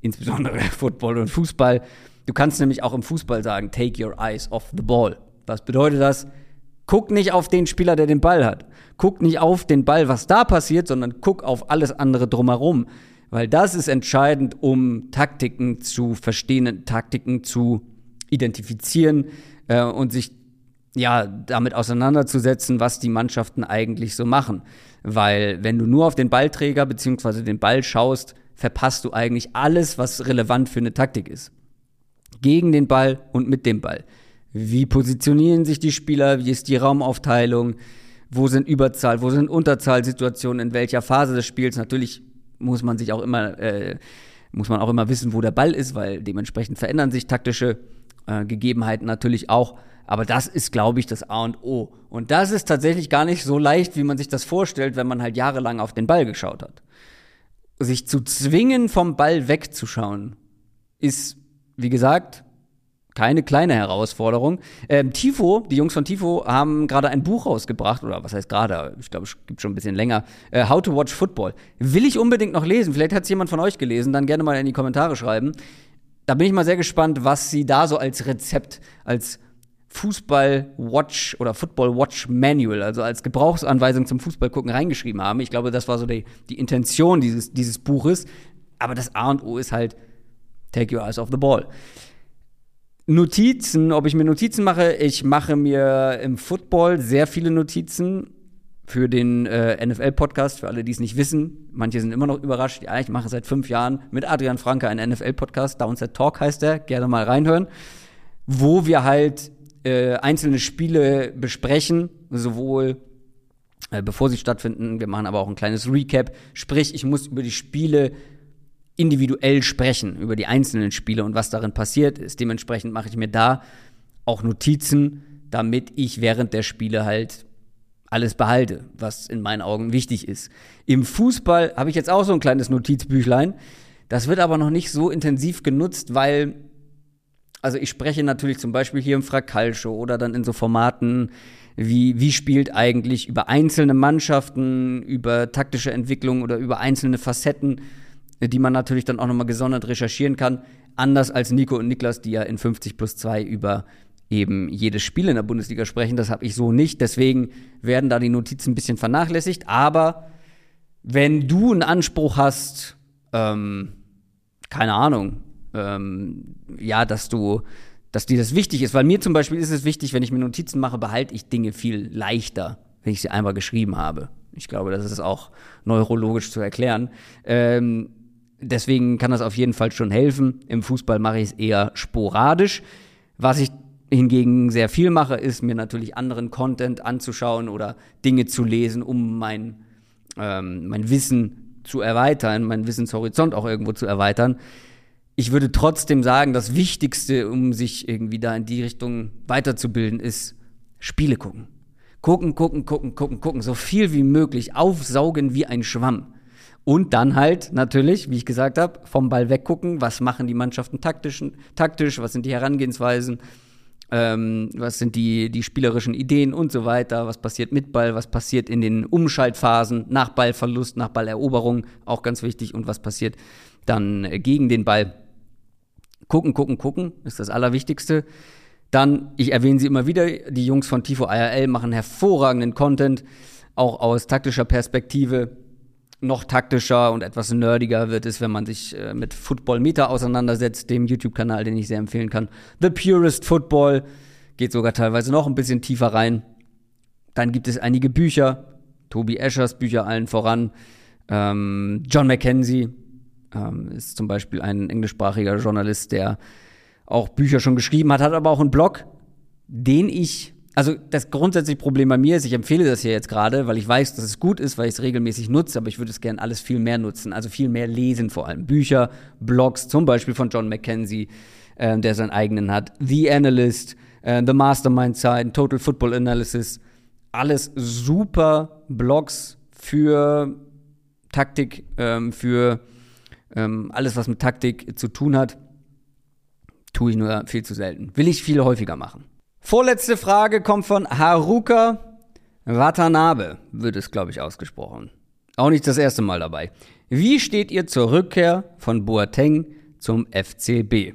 insbesondere Football und Fußball. Du kannst nämlich auch im Fußball sagen, take your eyes off the ball. Was bedeutet das? Guck nicht auf den Spieler, der den Ball hat. Guck nicht auf den Ball, was da passiert, sondern guck auf alles andere drumherum weil das ist entscheidend, um Taktiken zu verstehen, Taktiken zu identifizieren äh, und sich ja damit auseinanderzusetzen, was die Mannschaften eigentlich so machen. Weil wenn du nur auf den Ballträger bzw. den Ball schaust, verpasst du eigentlich alles, was relevant für eine Taktik ist. Gegen den Ball und mit dem Ball. Wie positionieren sich die Spieler? Wie ist die Raumaufteilung? Wo sind Überzahl? Wo sind Unterzahlsituationen? In welcher Phase des Spiels? Natürlich muss man sich auch immer, äh, muss man auch immer wissen, wo der Ball ist, weil dementsprechend verändern sich taktische äh, Gegebenheiten natürlich auch. Aber das ist, glaube ich, das A und O. Und das ist tatsächlich gar nicht so leicht, wie man sich das vorstellt, wenn man halt jahrelang auf den Ball geschaut hat. Sich zu zwingen, vom Ball wegzuschauen, ist, wie gesagt, keine kleine Herausforderung. Ähm, Tifo, die Jungs von Tifo haben gerade ein Buch rausgebracht, oder was heißt gerade, ich glaube, es gibt schon ein bisschen länger, äh, How to Watch Football. Will ich unbedingt noch lesen, vielleicht hat es jemand von euch gelesen, dann gerne mal in die Kommentare schreiben. Da bin ich mal sehr gespannt, was sie da so als Rezept, als Fußball-Watch oder Football-Watch-Manual, also als Gebrauchsanweisung zum Fußballgucken reingeschrieben haben. Ich glaube, das war so die, die Intention dieses, dieses Buches. Aber das A und O ist halt, take your eyes off the ball. Notizen, ob ich mir Notizen mache, ich mache mir im Football sehr viele Notizen für den äh, NFL-Podcast, für alle, die es nicht wissen. Manche sind immer noch überrascht. Ja, ich mache seit fünf Jahren mit Adrian Franke einen NFL-Podcast, Downset Talk heißt der, gerne mal reinhören, wo wir halt äh, einzelne Spiele besprechen, sowohl äh, bevor sie stattfinden, wir machen aber auch ein kleines Recap, sprich, ich muss über die Spiele individuell sprechen über die einzelnen Spiele und was darin passiert ist. Dementsprechend mache ich mir da auch Notizen, damit ich während der Spiele halt alles behalte, was in meinen Augen wichtig ist. Im Fußball habe ich jetzt auch so ein kleines Notizbüchlein. Das wird aber noch nicht so intensiv genutzt, weil, also ich spreche natürlich zum Beispiel hier im Frakalshow oder dann in so Formaten wie, wie spielt eigentlich über einzelne Mannschaften, über taktische Entwicklung oder über einzelne Facetten die man natürlich dann auch nochmal gesondert recherchieren kann. Anders als Nico und Niklas, die ja in 50 plus 2 über eben jedes Spiel in der Bundesliga sprechen. Das habe ich so nicht. Deswegen werden da die Notizen ein bisschen vernachlässigt. Aber wenn du einen Anspruch hast, ähm, keine Ahnung, ähm, ja, dass du, dass dir das wichtig ist. Weil mir zum Beispiel ist es wichtig, wenn ich mir Notizen mache, behalte ich Dinge viel leichter, wenn ich sie einmal geschrieben habe. Ich glaube, das ist auch neurologisch zu erklären. Ähm, deswegen kann das auf jeden Fall schon helfen. Im Fußball mache ich es eher sporadisch. Was ich hingegen sehr viel mache, ist mir natürlich anderen Content anzuschauen oder Dinge zu lesen, um mein, ähm, mein Wissen zu erweitern, meinen Wissenshorizont auch irgendwo zu erweitern. Ich würde trotzdem sagen, das Wichtigste, um sich irgendwie da in die Richtung weiterzubilden, ist Spiele gucken. Gucken, gucken, gucken, gucken, gucken, so viel wie möglich, aufsaugen wie ein Schwamm. Und dann halt natürlich, wie ich gesagt habe, vom Ball weggucken, was machen die Mannschaften taktisch, taktisch was sind die Herangehensweisen, ähm, was sind die, die spielerischen Ideen und so weiter, was passiert mit Ball, was passiert in den Umschaltphasen, nach Ballverlust, nach Balleroberung, auch ganz wichtig, und was passiert dann gegen den Ball. Gucken, gucken, gucken ist das Allerwichtigste. Dann, ich erwähne sie immer wieder, die Jungs von Tifo IRL machen hervorragenden Content, auch aus taktischer Perspektive. Noch taktischer und etwas nerdiger wird es, wenn man sich äh, mit Football Meter auseinandersetzt, dem YouTube-Kanal, den ich sehr empfehlen kann. The Purest Football geht sogar teilweise noch ein bisschen tiefer rein. Dann gibt es einige Bücher, Tobi Eschers Bücher allen voran. Ähm, John Mackenzie ähm, ist zum Beispiel ein englischsprachiger Journalist, der auch Bücher schon geschrieben hat, hat aber auch einen Blog, den ich, also das grundsätzliche Problem bei mir ist, ich empfehle das hier jetzt gerade, weil ich weiß, dass es gut ist, weil ich es regelmäßig nutze, aber ich würde es gerne alles viel mehr nutzen, also viel mehr lesen vor allem. Bücher, Blogs, zum Beispiel von John McKenzie, äh, der seinen eigenen hat, The Analyst, äh, The Mastermind Side, Total Football Analysis, alles super Blogs für Taktik, ähm, für ähm, alles, was mit Taktik zu tun hat. Tue ich nur viel zu selten. Will ich viel häufiger machen. Vorletzte Frage kommt von Haruka Watanabe, wird es, glaube ich, ausgesprochen. Auch nicht das erste Mal dabei. Wie steht ihr zur Rückkehr von Boateng zum FCB?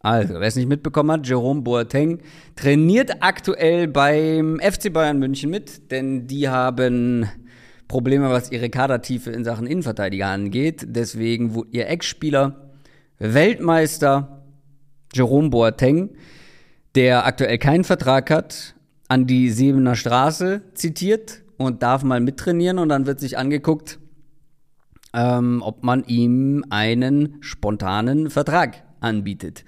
Also, wer es nicht mitbekommen hat, Jerome Boateng trainiert aktuell beim FC Bayern München mit, denn die haben Probleme, was ihre Kadertiefe in Sachen Innenverteidiger angeht. Deswegen wurde ihr Ex-Spieler Weltmeister Jerome Boateng, der aktuell keinen Vertrag hat, an die Siebener Straße zitiert und darf mal mittrainieren und dann wird sich angeguckt, ähm, ob man ihm einen spontanen Vertrag anbietet.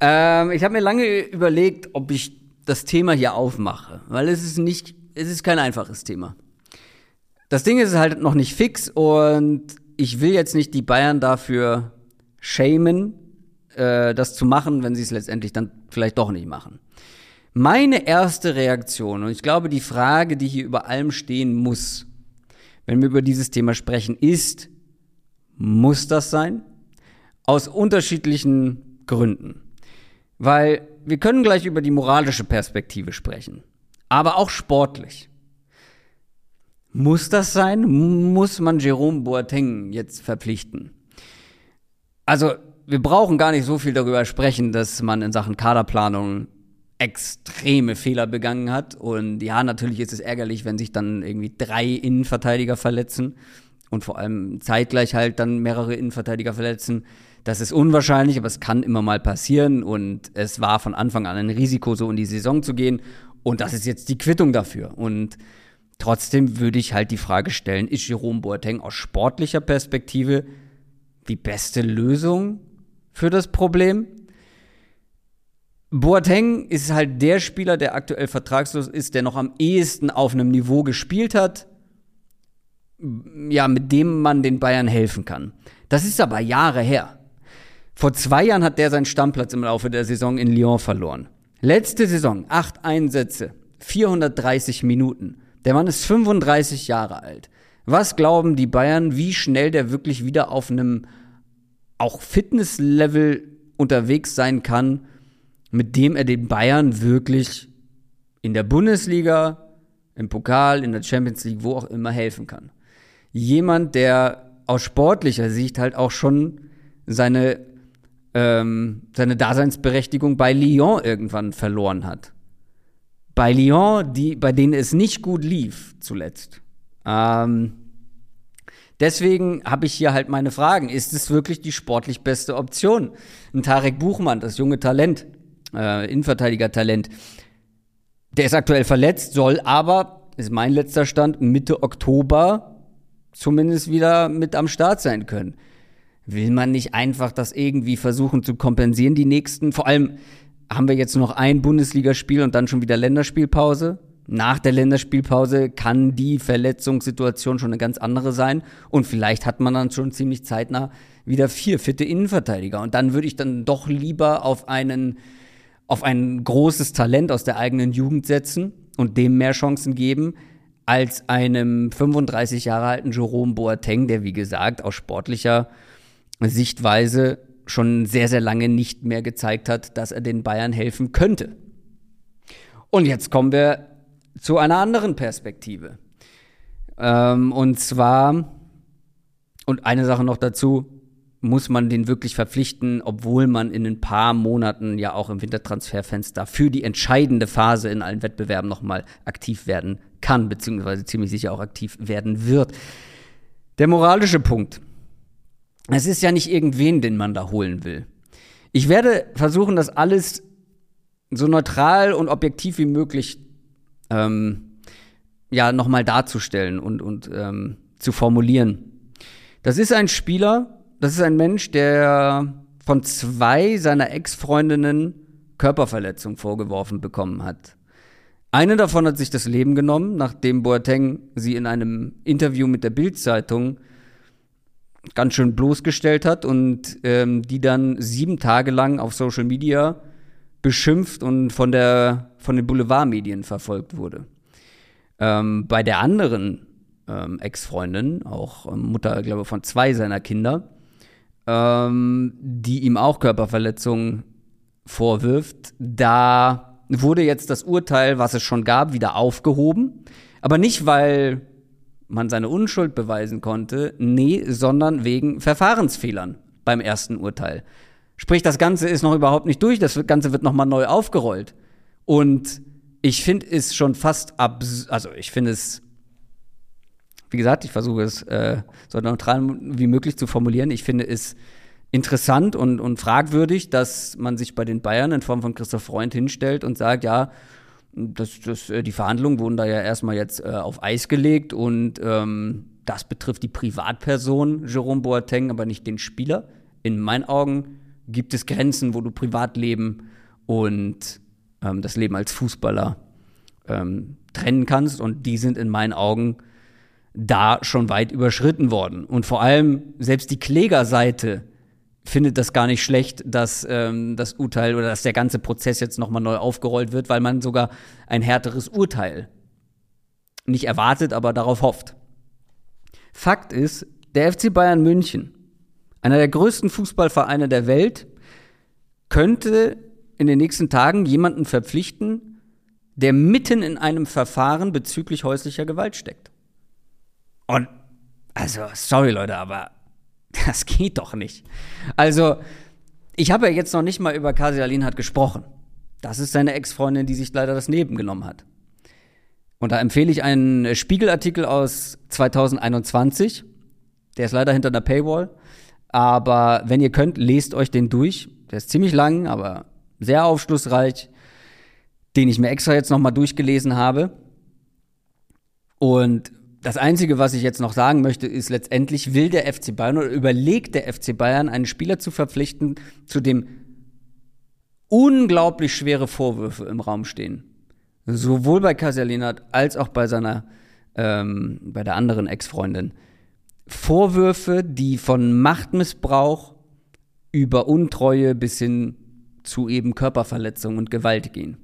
Ähm, ich habe mir lange überlegt, ob ich das Thema hier aufmache, weil es ist nicht, es ist kein einfaches Thema. Das Ding ist halt noch nicht fix und ich will jetzt nicht die Bayern dafür shamen, äh, das zu machen, wenn sie es letztendlich dann vielleicht doch nicht machen. Meine erste Reaktion, und ich glaube, die Frage, die hier über allem stehen muss, wenn wir über dieses Thema sprechen, ist, muss das sein? Aus unterschiedlichen Gründen. Weil wir können gleich über die moralische Perspektive sprechen, aber auch sportlich. Muss das sein? Muss man Jerome Boateng jetzt verpflichten? Also wir brauchen gar nicht so viel darüber sprechen, dass man in Sachen Kaderplanung extreme Fehler begangen hat. Und ja, natürlich ist es ärgerlich, wenn sich dann irgendwie drei Innenverteidiger verletzen und vor allem zeitgleich halt dann mehrere Innenverteidiger verletzen. Das ist unwahrscheinlich, aber es kann immer mal passieren. Und es war von Anfang an ein Risiko, so in die Saison zu gehen. Und das ist jetzt die Quittung dafür. Und trotzdem würde ich halt die Frage stellen, ist Jerome Boateng aus sportlicher Perspektive die beste Lösung für das Problem. Boateng ist halt der Spieler, der aktuell vertragslos ist, der noch am ehesten auf einem Niveau gespielt hat, ja, mit dem man den Bayern helfen kann. Das ist aber Jahre her. Vor zwei Jahren hat der seinen Stammplatz im Laufe der Saison in Lyon verloren. Letzte Saison, acht Einsätze, 430 Minuten. Der Mann ist 35 Jahre alt. Was glauben die Bayern, wie schnell der wirklich wieder auf einem auch Fitnesslevel unterwegs sein kann, mit dem er den Bayern wirklich in der Bundesliga, im Pokal, in der Champions League, wo auch immer helfen kann. Jemand, der aus sportlicher Sicht halt auch schon seine, ähm, seine Daseinsberechtigung bei Lyon irgendwann verloren hat. Bei Lyon, die, bei denen es nicht gut lief zuletzt. Ähm, Deswegen habe ich hier halt meine Fragen. Ist es wirklich die sportlich beste Option? Ein Tarek Buchmann, das junge Talent, äh, Innenverteidiger-Talent, der ist aktuell verletzt, soll aber, ist mein letzter Stand, Mitte Oktober zumindest wieder mit am Start sein können. Will man nicht einfach das irgendwie versuchen zu kompensieren, die nächsten? Vor allem haben wir jetzt noch ein Bundesligaspiel und dann schon wieder Länderspielpause nach der Länderspielpause kann die Verletzungssituation schon eine ganz andere sein. Und vielleicht hat man dann schon ziemlich zeitnah wieder vier fitte Innenverteidiger. Und dann würde ich dann doch lieber auf einen, auf ein großes Talent aus der eigenen Jugend setzen und dem mehr Chancen geben, als einem 35 Jahre alten Jerome Boateng, der wie gesagt aus sportlicher Sichtweise schon sehr, sehr lange nicht mehr gezeigt hat, dass er den Bayern helfen könnte. Und jetzt kommen wir zu einer anderen Perspektive. Ähm, und zwar, und eine Sache noch dazu, muss man den wirklich verpflichten, obwohl man in ein paar Monaten ja auch im Wintertransferfenster für die entscheidende Phase in allen Wettbewerben nochmal aktiv werden kann, beziehungsweise ziemlich sicher auch aktiv werden wird. Der moralische Punkt. Es ist ja nicht irgendwen, den man da holen will. Ich werde versuchen, das alles so neutral und objektiv wie möglich ähm, ja nochmal darzustellen und, und ähm, zu formulieren. Das ist ein Spieler, das ist ein Mensch, der von zwei seiner Ex-Freundinnen Körperverletzung vorgeworfen bekommen hat. Eine davon hat sich das Leben genommen, nachdem Boateng sie in einem Interview mit der Bild-Zeitung ganz schön bloßgestellt hat und ähm, die dann sieben Tage lang auf Social Media beschimpft und von, der, von den Boulevardmedien verfolgt wurde. Ähm, bei der anderen ähm, Ex-Freundin, auch ähm, Mutter, glaube ich, von zwei seiner Kinder, ähm, die ihm auch Körperverletzungen vorwirft, da wurde jetzt das Urteil, was es schon gab, wieder aufgehoben. Aber nicht, weil man seine Unschuld beweisen konnte, nee, sondern wegen Verfahrensfehlern beim ersten Urteil. Sprich, das Ganze ist noch überhaupt nicht durch, das Ganze wird nochmal neu aufgerollt. Und ich finde es schon fast abs also ich finde es, wie gesagt, ich versuche es äh, so neutral wie möglich zu formulieren. Ich finde es interessant und, und fragwürdig, dass man sich bei den Bayern in Form von Christoph Freund hinstellt und sagt, ja, das, das, äh, die Verhandlungen wurden da ja erstmal jetzt äh, auf Eis gelegt und ähm, das betrifft die Privatperson Jerome Boateng, aber nicht den Spieler. In meinen Augen gibt es Grenzen, wo du Privatleben und ähm, das Leben als Fußballer ähm, trennen kannst. Und die sind in meinen Augen da schon weit überschritten worden. Und vor allem selbst die Klägerseite findet das gar nicht schlecht, dass ähm, das Urteil oder dass der ganze Prozess jetzt nochmal neu aufgerollt wird, weil man sogar ein härteres Urteil nicht erwartet, aber darauf hofft. Fakt ist, der FC Bayern München einer der größten Fußballvereine der Welt, könnte in den nächsten Tagen jemanden verpflichten, der mitten in einem Verfahren bezüglich häuslicher Gewalt steckt. Und, also, sorry Leute, aber das geht doch nicht. Also, ich habe ja jetzt noch nicht mal über Kasi Alinhat gesprochen. Das ist seine Ex-Freundin, die sich leider das Leben genommen hat. Und da empfehle ich einen Spiegelartikel aus 2021. Der ist leider hinter der Paywall. Aber wenn ihr könnt, lest euch den durch. Der ist ziemlich lang, aber sehr aufschlussreich, den ich mir extra jetzt nochmal durchgelesen habe. Und das Einzige, was ich jetzt noch sagen möchte, ist letztendlich will der FC Bayern oder überlegt der FC Bayern, einen Spieler zu verpflichten, zu dem unglaublich schwere Vorwürfe im Raum stehen. Sowohl bei Casalinat als auch bei seiner, ähm, bei der anderen Ex-Freundin. Vorwürfe, die von Machtmissbrauch über Untreue bis hin zu eben Körperverletzung und Gewalt gehen.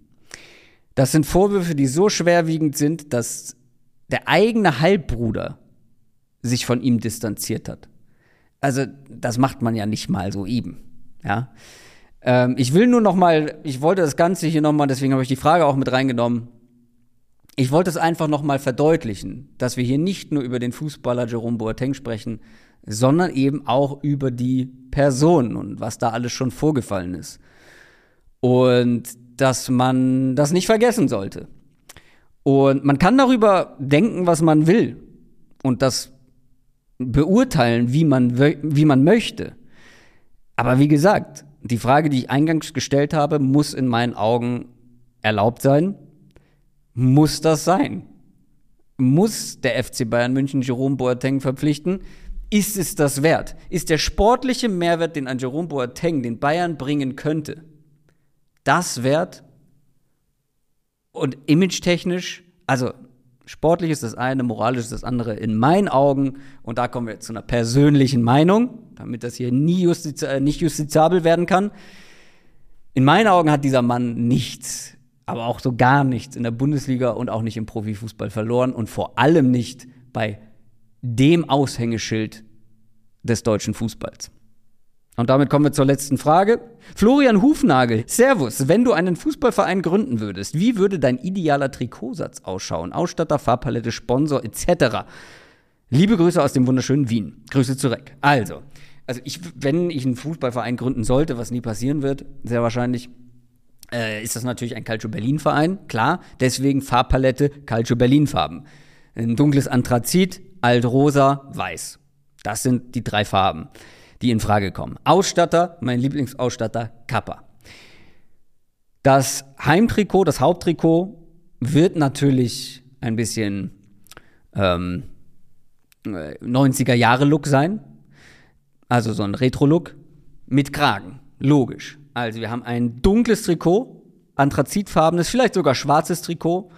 Das sind Vorwürfe, die so schwerwiegend sind, dass der eigene Halbbruder sich von ihm distanziert hat. Also das macht man ja nicht mal so eben. Ja. Ähm, ich will nur noch mal, ich wollte das Ganze hier noch mal, deswegen habe ich die Frage auch mit reingenommen ich wollte es einfach nochmal verdeutlichen, dass wir hier nicht nur über den Fußballer Jerome Boateng sprechen, sondern eben auch über die Person und was da alles schon vorgefallen ist. Und dass man das nicht vergessen sollte. Und man kann darüber denken, was man will. Und das beurteilen, wie man, wie man möchte. Aber wie gesagt, die Frage, die ich eingangs gestellt habe, muss in meinen Augen erlaubt sein. Muss das sein? Muss der FC Bayern München Jerome Boateng verpflichten? Ist es das wert? Ist der sportliche Mehrwert, den ein Jerome Boateng den Bayern bringen könnte, das wert? Und image-technisch, also sportlich ist das eine, moralisch ist das andere in meinen Augen. Und da kommen wir zu einer persönlichen Meinung, damit das hier nie justiz äh, nicht justizabel werden kann. In meinen Augen hat dieser Mann nichts, aber auch so gar nichts in der Bundesliga und auch nicht im Profifußball verloren und vor allem nicht bei dem Aushängeschild des deutschen Fußballs. Und damit kommen wir zur letzten Frage. Florian Hufnagel, Servus, wenn du einen Fußballverein gründen würdest, wie würde dein idealer Trikotsatz ausschauen? Ausstatter, Farbpalette, Sponsor etc. Liebe Grüße aus dem wunderschönen Wien. Grüße zurück. Also, also ich, wenn ich einen Fußballverein gründen sollte, was nie passieren wird, sehr wahrscheinlich, äh, ist das natürlich ein Calcio Berlin Verein, klar. Deswegen Farbpalette, Calcio Berlin Farben. Ein dunkles Anthrazit, altrosa, weiß. Das sind die drei Farben die in Frage kommen. Ausstatter, mein Lieblingsausstatter, Kappa. Das Heimtrikot, das Haupttrikot wird natürlich ein bisschen ähm, 90er-Jahre-Look sein. Also so ein Retro-Look mit Kragen. Logisch. Also wir haben ein dunkles Trikot, anthrazitfarbenes, vielleicht sogar schwarzes Trikot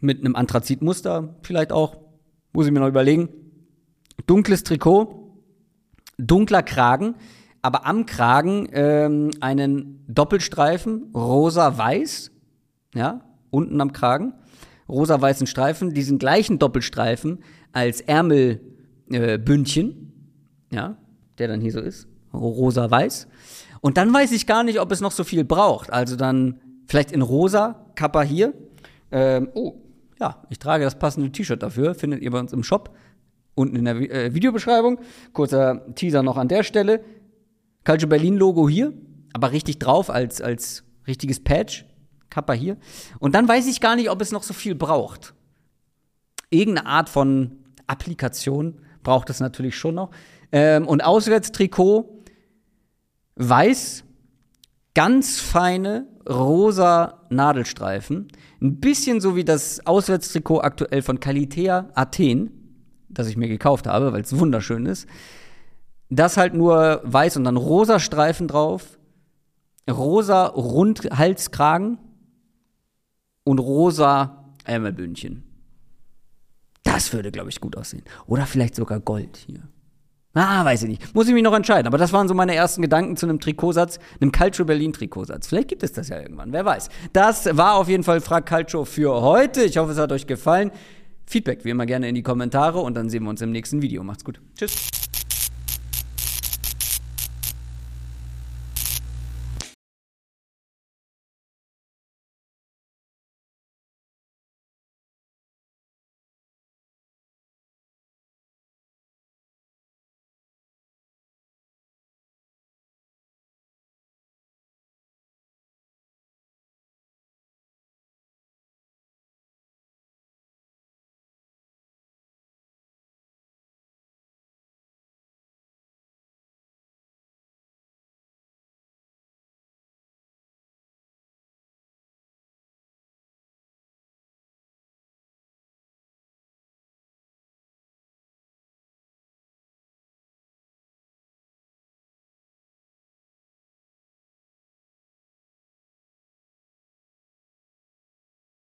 mit einem Anthrazitmuster, vielleicht auch. Muss ich mir noch überlegen. Dunkles Trikot, dunkler Kragen, aber am Kragen ähm, einen Doppelstreifen, rosa-weiß, ja, unten am Kragen, rosa-weißen Streifen, diesen gleichen Doppelstreifen als Ärmelbündchen, äh, ja, der dann hier so ist, rosa-weiß. Und dann weiß ich gar nicht, ob es noch so viel braucht. Also dann vielleicht in rosa, Kappa hier. Ähm, oh, ja, ich trage das passende T-Shirt dafür, findet ihr bei uns im Shop unten in der äh, Videobeschreibung. Kurzer Teaser noch an der Stelle. Calcio Berlin Logo hier, aber richtig drauf als, als richtiges Patch. Kappa hier. Und dann weiß ich gar nicht, ob es noch so viel braucht. Irgendeine Art von Applikation braucht es natürlich schon noch. Ähm, und Auswärtstrikot weiß, ganz feine rosa Nadelstreifen. Ein bisschen so wie das Auswärtstrikot aktuell von Kalitea Athen das ich mir gekauft habe, weil es wunderschön ist. Das halt nur weiß und dann rosa Streifen drauf, rosa Rundhalskragen und rosa Ärmelbündchen. Das würde, glaube ich, gut aussehen. Oder vielleicht sogar Gold hier. Ah, weiß ich nicht. Muss ich mich noch entscheiden. Aber das waren so meine ersten Gedanken zu einem Trikotsatz, einem Calcio Berlin Trikotsatz. Vielleicht gibt es das ja irgendwann, wer weiß. Das war auf jeden Fall Frag Calcio für heute. Ich hoffe, es hat euch gefallen. Feedback wie immer gerne in die Kommentare und dann sehen wir uns im nächsten Video. Macht's gut. Tschüss.